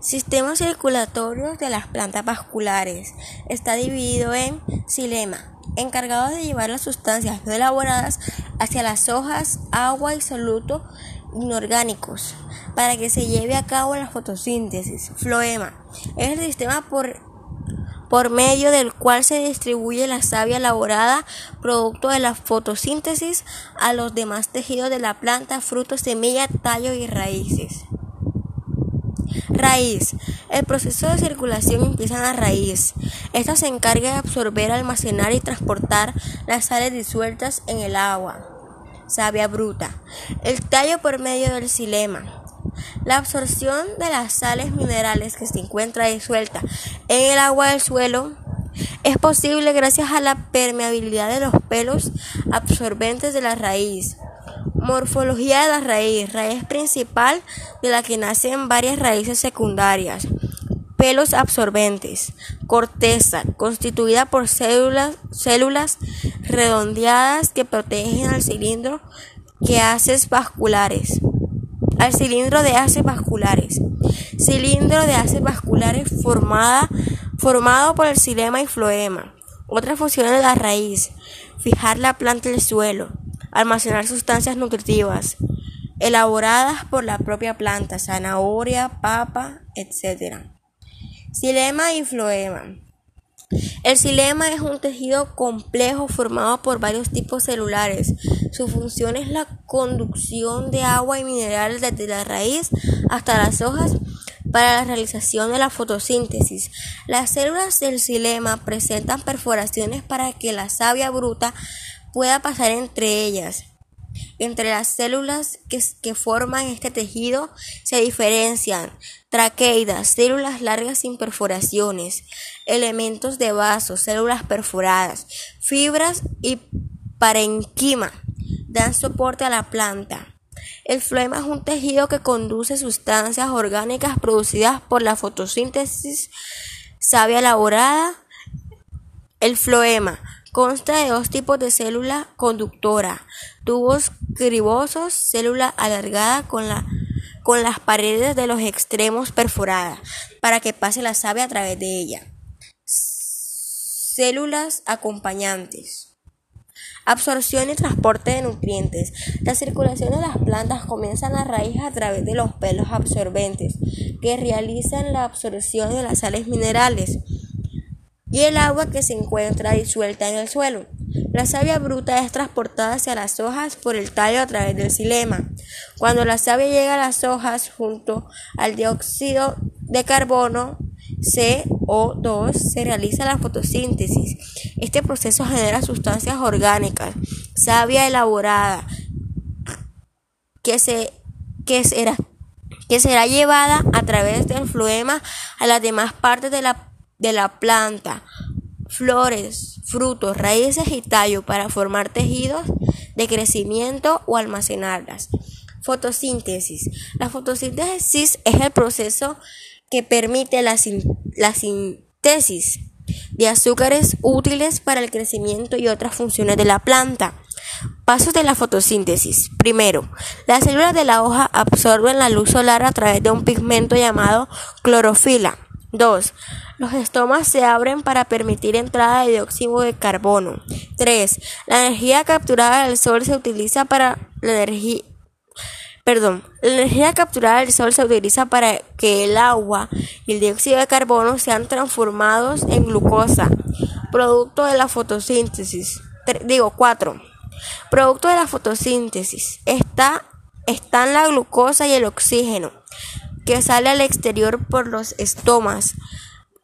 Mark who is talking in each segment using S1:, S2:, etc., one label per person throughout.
S1: Sistemas circulatorios de las plantas vasculares. Está dividido en xilema, encargado de llevar las sustancias no elaboradas hacia las hojas, agua y solutos inorgánicos para que se lleve a cabo la fotosíntesis. Floema es el sistema por, por medio del cual se distribuye la savia elaborada, producto de la fotosíntesis, a los demás tejidos de la planta, frutos, semillas, tallos y raíces. Raíz. El proceso de circulación empieza en la raíz. Esta se encarga de absorber, almacenar y transportar las sales disueltas en el agua. Savia bruta. El tallo por medio del xilema. La absorción de las sales minerales que se encuentra disuelta en el agua del suelo es posible gracias a la permeabilidad de los pelos absorbentes de la raíz. Morfología de la raíz. Raíz principal de la que nacen varias raíces secundarias. Pelos absorbentes. Corteza, constituida por células, redondeadas que protegen al cilindro que haces vasculares. Al cilindro de haces vasculares. Cilindro de haces vasculares formada, formado por el xilema y floema. Otras funciones de la raíz. Fijar la planta del suelo almacenar sustancias nutritivas elaboradas por la propia planta, zanahoria, papa, etc. Xilema y floema. El xilema es un tejido complejo formado por varios tipos celulares. Su función es la conducción de agua y minerales desde la raíz hasta las hojas para la realización de la fotosíntesis. Las células del xilema presentan perforaciones para que la savia bruta pueda pasar entre ellas. Entre las células que, forman este tejido se diferencian traqueidas, células largas sin perforaciones, elementos de vaso, células perforadas, fibras y parenquima dan soporte a la planta. El floema es un tejido que conduce sustancias orgánicas producidas por la fotosíntesis savia elaborada. El floema Consta de dos tipos de célula conductora, tubos cribosos, célula alargada con, la, con las paredes de los extremos perforadas para que pase la savia a través de ella. Células acompañantes. Absorción y transporte de nutrientes. La circulación de las plantas comienza en la raíz a través de los pelos absorbentes que realizan la absorción de las sales minerales y el agua que se encuentra disuelta en el suelo. La savia bruta es transportada hacia las hojas por el tallo a través del xilema. Cuando la savia llega a las hojas junto al dióxido de carbono CO2 se realiza la fotosíntesis. Este proceso genera sustancias orgánicas, savia elaborada, que, se, que, será, que será llevada a través del floema a las demás partes de la de la planta, flores, frutos, raíces y tallo para formar tejidos de crecimiento o almacenarlas. Fotosíntesis. La fotosíntesis es el proceso que permite la, síntesis de azúcares útiles para el crecimiento y otras funciones de la planta. Pasos de la fotosíntesis. Primero, las células de la hoja absorben la luz solar a través de un pigmento llamado clorofila. 2. Los estomas se abren para permitir entrada de dióxido de carbono. 3. La energía capturada del sol se utiliza para la energía Perdón, la energía capturada del sol se utiliza para que el agua y el dióxido de carbono sean transformados en glucosa, producto de la fotosíntesis. digo, 4. Producto de la fotosíntesis está, están la glucosa y el oxígeno, que sale al exterior por los estomas.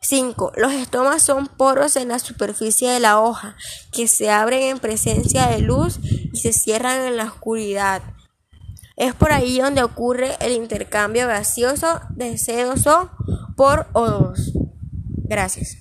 S1: 5. Los estomas son poros en la superficie de la hoja que se abren en presencia de luz y se cierran en la oscuridad. Es por ahí donde ocurre el intercambio gaseoso de CO2 por O2. Gracias.